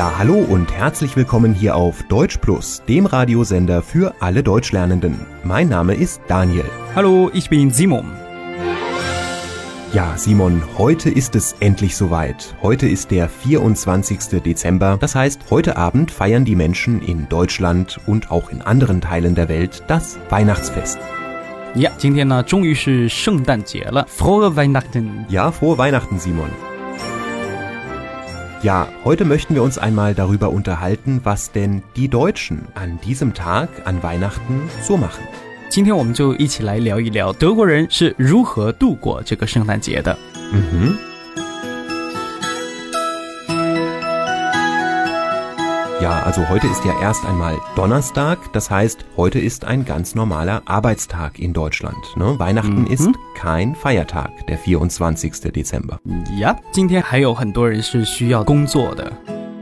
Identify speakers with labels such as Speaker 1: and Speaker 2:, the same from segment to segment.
Speaker 1: Ja, hallo und herzlich willkommen hier auf Deutsch Plus, dem Radiosender für alle Deutschlernenden. Mein Name ist Daniel.
Speaker 2: Hallo, ich bin Simon.
Speaker 1: Ja, Simon, heute ist es endlich soweit. Heute ist der 24. Dezember. Das heißt, heute Abend feiern die Menschen in Deutschland und auch in anderen Teilen der Welt das Weihnachtsfest.
Speaker 2: Ja, 今天呢，终于是圣诞节了，Frohe Weihnachten。
Speaker 1: Ja, frohe Weihnachten, Simon. Ja, heute möchten wir uns einmal darüber unterhalten, was denn die Deutschen an diesem Tag, an Weihnachten, so machen.
Speaker 2: 今天我们就一起来聊一聊德国人是如何度过这个圣诞节的。
Speaker 1: Mhm. Ja, also heute ist ja erst einmal Donnerstag, das heißt, heute ist ein ganz normaler Arbeitstag in Deutschland. Ne? Weihnachten ist kein Feiertag, der 24. Dezember.
Speaker 2: 呀，今天还有很多人是需要工作的。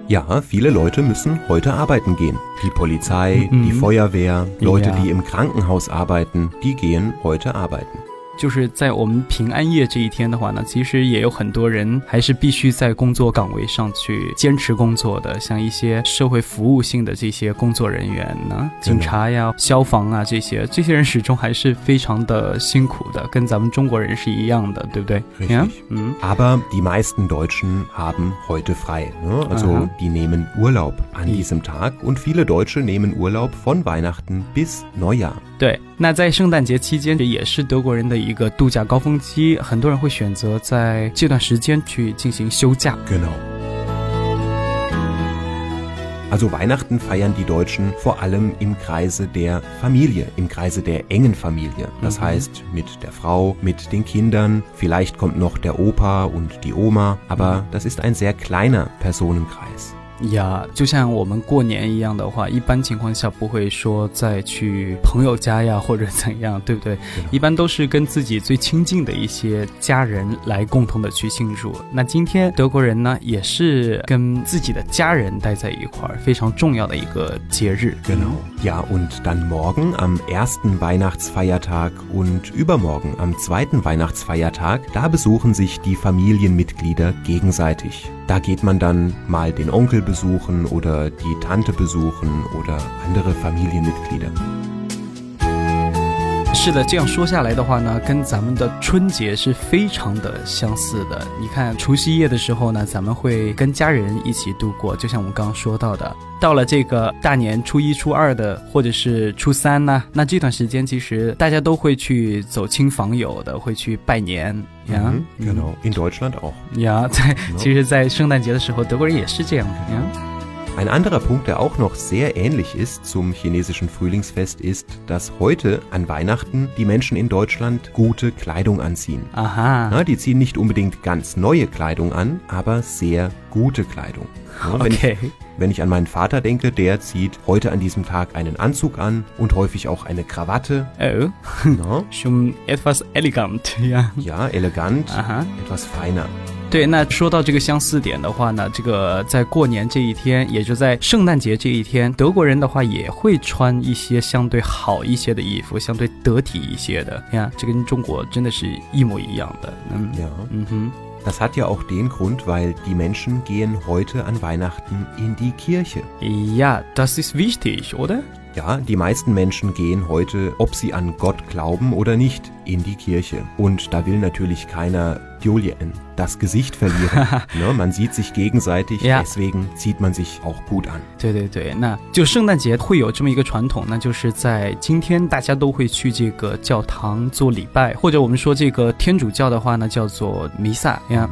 Speaker 1: Ja, viele Leute müssen heute arbeiten gehen. Die Polizei,
Speaker 2: Mhm.
Speaker 1: die Feuerwehr, Leute,
Speaker 2: Ja.
Speaker 1: die im Krankenhaus arbeiten, die gehen heute arbeiten.
Speaker 2: 就是在我们平安夜这一天的话呢，其实也有很多人还是必须在工作岗位上去坚持工作的，像一些社会服务性的这些工作人员呢，警察呀、消防啊这些，这些人始终还是非常的辛苦的，跟咱们中国人是一样的，对不对嗯
Speaker 1: ，Aber die meisten Deutschen haben heute frei. Ne? Also
Speaker 2: Aha.
Speaker 1: die nehmen Urlaub an diesem Tag und viele Deutsche nehmen Urlaub von Weihnachten bis Neujahr.
Speaker 2: 对。那在圣诞节期间，也是德国人的一个度假高峰期，很多人会选择在这段时间去进行休假。
Speaker 1: Genau. Also Weihnachten feiern die Deutschen vor allem im Kreise der Familie, im Kreise der engen Familie. Das
Speaker 2: Mhm.
Speaker 1: heißt mit der Frau, mit den Kindern, vielleicht kommt noch der Opa und die Oma, aber das ist ein sehr kleiner Personenkreis.
Speaker 2: 呀，就像我们过年一样的话，一般情况下不会说再去朋友家呀，或者怎样，对不对？一般都是跟自己最亲近的一些家人来共同的去庆祝。那今天德国人呢，也是跟自己的家人待在一块儿，非常重要的一个节日。
Speaker 1: Genau. Ja, und dann morgen am ersten Weihnachtsfeiertag und übermorgen am zweiten Weihnachtsfeiertag, da besuchen sich die Familienmitglieder gegenseitig. Da geht man dann mal den Onkel besuchen oder die Tante besuchen oder andere Familienmitglieder.
Speaker 2: 是的，这样说下来的话呢，跟咱们的春节是非常的相似的。你看，除夕夜的时候呢，咱们会跟家人一起度过，就像我们刚刚说到的。到了这个大年初一、初二的，或者是初三呢，那这段时间其实大家都会去走亲访友的，会去拜年呀。
Speaker 1: Mhm, genau. In Deutschland auch.
Speaker 2: 呀，在其实，在圣诞节的时候，德国人也是这样的呀。
Speaker 1: Ein anderer Punkt, der auch noch sehr ähnlich ist zum chinesischen Frühlingsfest, ist, dass heute an Weihnachten die Menschen in Deutschland gute Kleidung anziehen.
Speaker 2: Aha.
Speaker 1: Na, die ziehen nicht unbedingt ganz neue Kleidung an, aber sehr gute Kleidung. Ja, wenn, okay.
Speaker 2: ich,
Speaker 1: wenn ich an meinen Vater denke, der zieht heute an diesem Tag einen Anzug an und häufig auch eine Krawatte. Oh.
Speaker 2: Schon etwas elegant, ja.
Speaker 1: Ja, elegant,
Speaker 2: Aha.
Speaker 1: etwas feiner.
Speaker 2: 对，那说到这个相似点的话呢，这个在过年这一天，也就在圣诞节这一天，德国人的话也会穿一些相对好一些的衣服，相对得体一些的。你看，这跟中国真的是一模一样的。嗯.嗯哼
Speaker 1: ，Das hat ja auch den Grund, weil die Menschen gehen heute an Weihnachten in die Kirche.
Speaker 2: Ja, das ist wichtig, oder?
Speaker 1: Ja, die meisten Menschen gehen heute, ob sie an Gott glauben oder nicht, in die Kirche. Und da will natürlich keiner Julien das Gesicht verlieren. ne, man sieht sich gegenseitig,
Speaker 2: Ja.
Speaker 1: deswegen zieht man sich auch gut an.
Speaker 2: 对对对，那就圣诞节会有这么一个传统，那就是在今天大家都会去这个教堂做礼拜，或者我们说这个天主教的话呢，叫做弥撒。你看，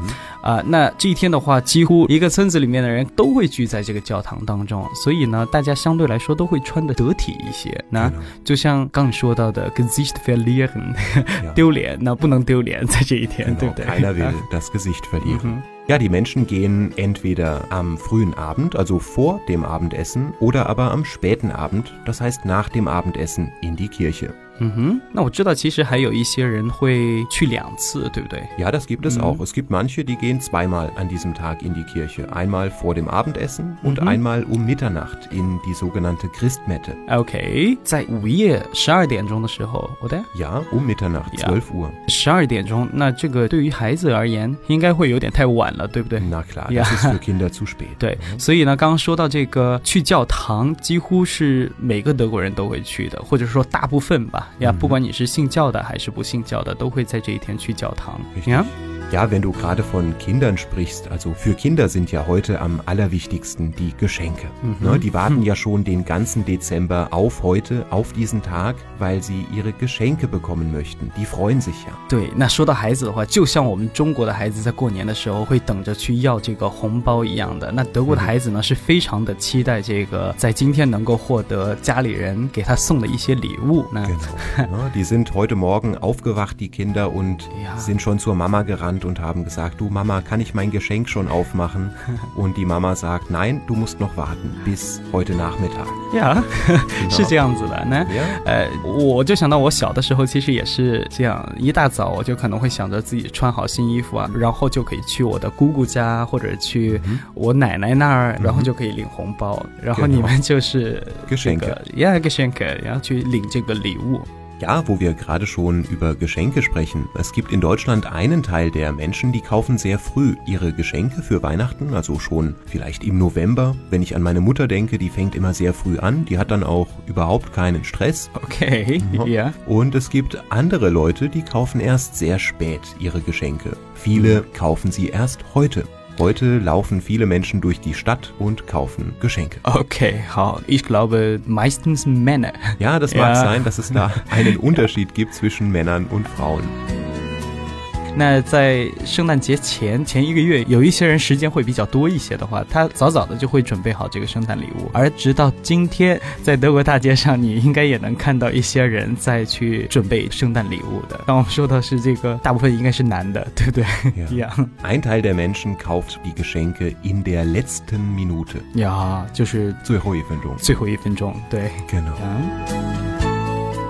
Speaker 2: 啊、那这一天的话，几乎一个村子里面的人都会聚在这个教堂当中，所以呢，大家相对来说都会穿的得体一些。那.就像刚你说到的 Gesicht
Speaker 1: verlieren，Ja.
Speaker 2: 丢脸，那不能丢脸在这一天，对不对
Speaker 1: ？keiner will das Gesicht verlieren.
Speaker 2: Mhm.
Speaker 1: Ja, die Menschen gehen entweder am frühen Abend, also vor dem Abendessen, oder aber am späten Abend, das heißt nach dem Abendessen, in die Kirche.
Speaker 2: 嗯哼，那我知道其实还有一些人会去两次，对不对？
Speaker 1: Ja, das gibt es
Speaker 2: Mhm.
Speaker 1: auch. Es gibt manche, die gehen zweimal an diesem Tag in die Kirche. Einmal vor dem Abendessen und
Speaker 2: Mhm.
Speaker 1: einmal um Mitternacht in die sogenannte Christmette.
Speaker 2: OK，在午夜十二点钟的时候，我的
Speaker 1: Ja, um Mitternacht,
Speaker 2: Ja.
Speaker 1: 12 Uhr.
Speaker 2: 十二点钟，那这个对于孩子而言，应该会有点太晚 了，对不对
Speaker 1: ？Na klar,
Speaker 2: Ja.
Speaker 1: das ist für Kinder zu spät.
Speaker 2: 对，所以呢，刚刚说到这个去教堂，几乎是每个德国人都会去的，或者说大部分吧。呀，
Speaker 1: 嗯
Speaker 2: 不管你是信教的还是不信教的，都会在这一天去教堂。
Speaker 1: Ja, wenn du gerade von Kindern sprichst, also für Kinder sind ja heute am allerwichtigsten die Geschenke. Ne, die warten ja schon den ganzen Dezember auf heute, auf diesen Tag, weil sie ihre Geschenke bekommen möchten. Die freuen sich ja.
Speaker 2: 对，那说到孩子的话，就像我们中国的孩子在过年的时候会等着去要这个红包一样的，那德国的孩子呢、是非常的期待这个在今天能够获得家里人给他送的一些礼物。那
Speaker 1: Genau. Ne, die sind heute Morgen aufgewacht, die Kinder, und
Speaker 2: Ja.
Speaker 1: sind schon zur Mama gerannt und haben gesagt, du Mama, kann ich mein Geschenk schon aufmachen? Und die Mama sagt, nein, du musst noch warten bis heute Nachmittag.
Speaker 2: 呀，是这样子的。那
Speaker 1: Ja?
Speaker 2: 呃，我就想到我小的时候，其实也是这样，一大早我就可能会想着自己穿好新衣服啊，然后就可以去我的姑姑家或者去我奶奶那儿，然后就可以领红包。然后你们就是这
Speaker 1: Geschenke
Speaker 2: 个呀，Geschenke，然后去领这个礼物。
Speaker 1: Ja, wo wir gerade schon über Geschenke sprechen. Es gibt in Deutschland einen Teil der Menschen, die kaufen sehr früh ihre Geschenke für Weihnachten, also schon vielleicht im November. Wenn ich an meine Mutter denke, die fängt immer sehr früh an, die hat dann auch überhaupt keinen Stress.
Speaker 2: OK，呀、
Speaker 1: Und es gibt andere Leute, die kaufen erst sehr spät ihre Geschenke. Viele kaufen sie erst heute. Heute laufen viele Menschen durch die Stadt und kaufen Geschenke.
Speaker 2: OK，好，ich glaube meistens Männer。
Speaker 1: Ja, das
Speaker 2: Ja.
Speaker 1: mag sein, dass es da einen Unterschied gibt zwischen Männern und Frauen.
Speaker 2: 那在圣诞节前前一个月，有一些人时间会比较多一些的话，他早早的就会准备好这个圣诞礼物。而直到今天，在德国大街上，你应该也能看到一些人在去准备圣诞礼物的。刚我们说的是这个，大部分应该是男的，对不对
Speaker 1: Ein Teil der Menschen kauft die Geschenke in der letzten Minute.
Speaker 2: 呀，就是
Speaker 1: 最后一分钟。
Speaker 2: 最后一分钟，对。
Speaker 1: Genau.
Speaker 2: 呀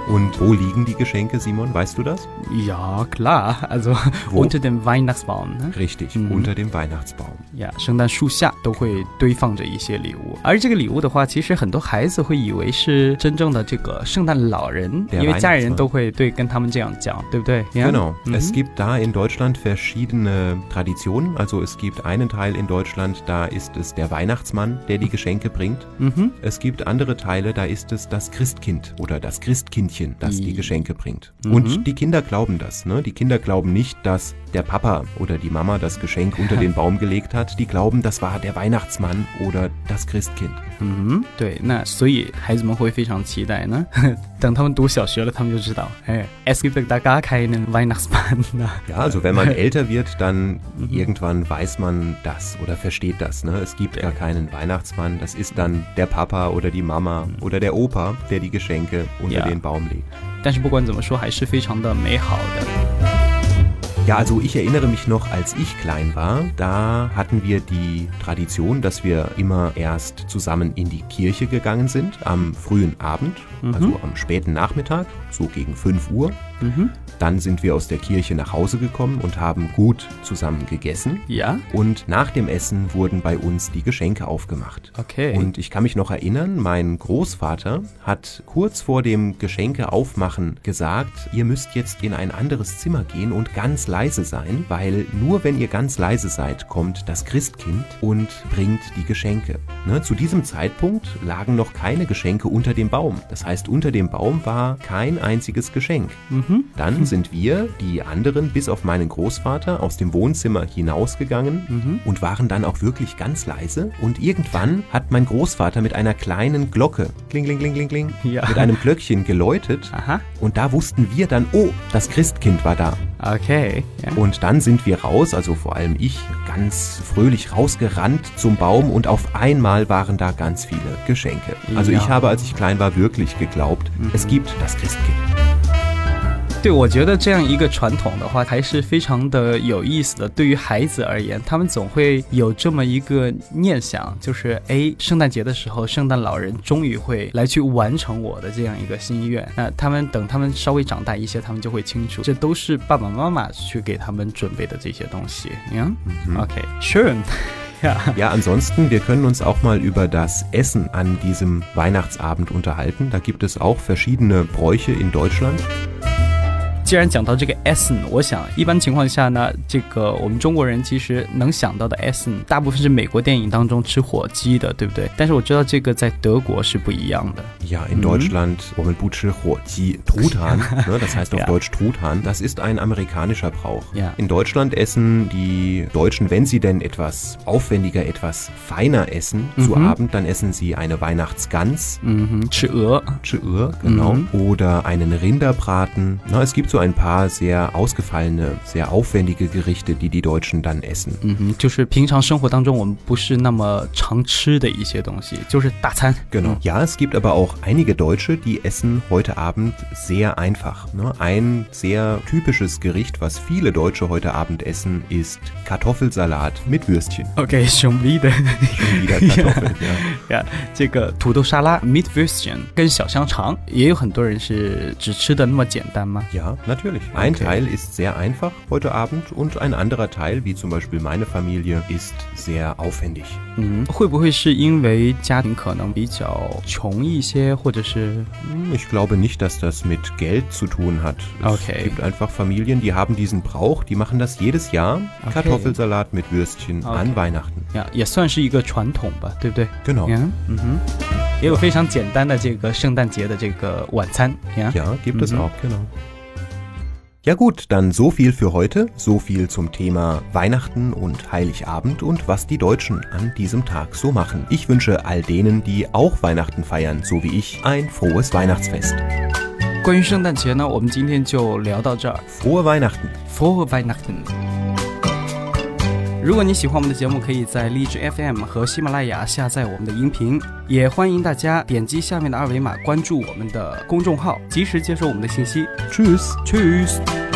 Speaker 1: Und wo liegen die Geschenke, Simon? Weißt du das?
Speaker 2: Ja, klar. Also
Speaker 1: Wo?
Speaker 2: unter dem Weihnachtsbaum. Ne?
Speaker 1: Richtig,
Speaker 2: Mhm.
Speaker 1: unter dem Weihnachtsbaum.
Speaker 2: 呀圣诞树下都会堆放着一些礼物，而这个礼物的话，其实很多孩子会以为是真正的这个圣诞老人，
Speaker 1: 对
Speaker 2: 因为家里
Speaker 1: Weihnachtsmann
Speaker 2: 人都会对跟他们这样讲，对不对？呀
Speaker 1: Genau.
Speaker 2: 嗯
Speaker 1: Es gibt da in Deutschland verschiedene Traditionen. Also es gibt einen Teil in Deutschland, da ist es der Weihnachtsmann, der die Geschenke bringt.
Speaker 2: 嗯哼，
Speaker 1: Es gibt andere Teile, da ist es das Christkind oder das Christkindchen, das die
Speaker 2: I-
Speaker 1: Geschenke bringt.
Speaker 2: Mhm.
Speaker 1: Und die Kinder glauben das. Ne? Die Kinder glauben nicht, dass der Papa oder die Mama das Geschenk unter den Baum gelegt hat. Die glauben, das war der Weihnachtsmann oder das Christkind.
Speaker 2: 嗯哼，对，那所以孩子们会非常期待呢。等他们读小学了，他们就知道，哎，es gibt da gar keinen Weihnachtsmann 呢。
Speaker 1: Ja, also wenn man älter wird, dann irgendwann weiß man das oder versteht das. Ne? Es gibt gar keinen Weihnachtsmann. Das ist dann der Papa oder die Mama oder der Opa, der die Geschenke unter
Speaker 2: Ja.
Speaker 1: den Baum legt.
Speaker 2: 但是不管怎么说，还是非常的美好的。
Speaker 1: Ja, also ich erinnere mich noch, als ich klein war, da hatten wir die Tradition, dass wir immer erst zusammen in die Kirche gegangen sind am frühen Abend, also am späten Nachmittag, so gegen 5 Uhr.
Speaker 2: Mhm.
Speaker 1: Dann sind wir aus der Kirche nach Hause gekommen und haben gut zusammen gegessen.
Speaker 2: Ja.
Speaker 1: Und nach dem Essen wurden bei uns die Geschenke aufgemacht.
Speaker 2: Okay.
Speaker 1: Und ich kann mich noch erinnern, mein Großvater hat kurz vor dem Geschenke aufmachen gesagt, ihr müsst jetzt in ein anderes Zimmer gehen und ganz leise sein, weil nur wenn ihr ganz leise seid, kommt das Christkind und bringt die Geschenke. Ne? Zu diesem Zeitpunkt lagen noch keine Geschenke unter dem Baum. Das heißt, unter dem Baum war kein einziges Geschenk.
Speaker 2: Mhm. 哼
Speaker 1: ，Dann sind wir, die anderen, bis auf meinen Großvater, aus dem Wohnzimmer hinausgegangen
Speaker 2: Mhm.
Speaker 1: und waren dann auch wirklich ganz leise. Und irgendwann hat mein Großvater mit einer kleinen Glocke, kling, kling, kling, kling, kling,
Speaker 2: Ja.
Speaker 1: mit einem Glöckchen geläutet.
Speaker 2: aha
Speaker 1: Und da wussten wir dann, oh, das Christkind war
Speaker 2: da.，OK，呀
Speaker 1: Und dann sind wir raus, also vor allem ich, ganz fröhlich rausgerannt zum Baum und auf einmal waren da ganz viele Geschenke. Also
Speaker 2: Ja.
Speaker 1: ich habe, als ich klein war, wirklich geglaubt, es gibt das Christkind.
Speaker 2: 对，我觉得这样一个传统的话，还是非常的有意思的。对于孩子而言，他们总会有这么一个念想，就是哎，圣诞节的时候，圣诞老人终于会来去完成我的这样一个心愿。那他们等他们稍微长大一些，他们就会清楚，这都是爸爸妈妈去给他们准备的这些东西。呀、o k schön，ja。
Speaker 1: Ja, ansonsten, wir können uns auch mal über das Essen an diesem Weihnachtsabend unterhalten. Da gibt es auch verschiedene Bräuche in Deutschland.
Speaker 2: 既然讲到这个 Essen，我想一般情况下呢，这个我们中国人其实能想到的 Essen，大部分是美国电影当中吃火鸡的，对不对？但是我知道这个在德国是不一样的。
Speaker 1: Ja, in Deutschland, wo man Butsche Ji Truthahn, ne, das heißt auf
Speaker 2: Ja.
Speaker 1: Deutsch Truthahn, das ist ein amerikanischer Brauch.
Speaker 2: Ja.
Speaker 1: In Deutschland essen die Deutschen, wenn sie denn etwas aufwendiger, etwas feiner essen zu Abend, dann essen sie eine Weihnachtsgans,
Speaker 2: 嗯哼，吃鹅。
Speaker 1: Ch'ur, genau, oder einen Rinderbraten. Na, es gibt so ein paar sehr ausgefallene, sehr aufwendige Gerichte, die die Deutschen dann essen.
Speaker 2: 嗯哼，就是平常生活当中我们不是那么常吃的一些东西，就是大餐。
Speaker 1: Genau. Ja, es gibt aber auch einige Deutsche, die essen heute Abend sehr einfach. Ne? Ein sehr typisches Gericht, was viele Deutsche heute Abend essen, ist Kartoffelsalat mit Würstchen.
Speaker 2: OK，兄弟的。
Speaker 1: Schon wieder Kartoffeln, ja.
Speaker 2: 呀，这个土豆沙拉 meat würstchen 跟小香肠，也有很多人是只吃的那么简单吗？
Speaker 1: Ja, natürlich. Ein
Speaker 2: Okay.
Speaker 1: Teil ist sehr einfach heute Abend und ein anderer Teil, wie zum Beispiel meine Familie, ist sehr aufwendig.
Speaker 2: 嗯，会不会是因为家庭可能比较穷一些，或者是
Speaker 1: Hm, Ich glaube nicht, dass das mit Geld zu tun hat. Es
Speaker 2: Okay.
Speaker 1: gibt einfach Familien, die haben diesen Brauch, die machen das jedes Jahr.
Speaker 2: Okay.
Speaker 1: Kartoffelsalat mit Würstchen
Speaker 2: Okay.
Speaker 1: an Weihnachten.
Speaker 2: 呀，也算是一个传统吧，对不对？
Speaker 1: Genau.
Speaker 2: 呀，嗯哼，也有非常简单的这个圣诞节的这个晚餐呀。
Speaker 1: Ja, gibt es
Speaker 2: Mhm.
Speaker 1: auch, genau. Ja gut, dann so viel für heute, so viel zum Thema Weihnachten und Heiligabend und was die Deutschen an diesem Tag so machen. Ich wünsche all denen, die auch Weihnachten feiern, so wie ich, ein frohes Weihnachtsfest.
Speaker 2: 关于圣诞节呢，我们今天就聊到这儿。
Speaker 1: Frohe Weihnachten!
Speaker 2: For Weihnachten。 如果你喜欢我们的节目，可以在荔枝 FM 和喜马拉雅下载我们的音频，也欢迎大家点击下面的二维码关注我们的公众号，及时接收我们的信息。
Speaker 1: Tschüss!
Speaker 2: Tschüss。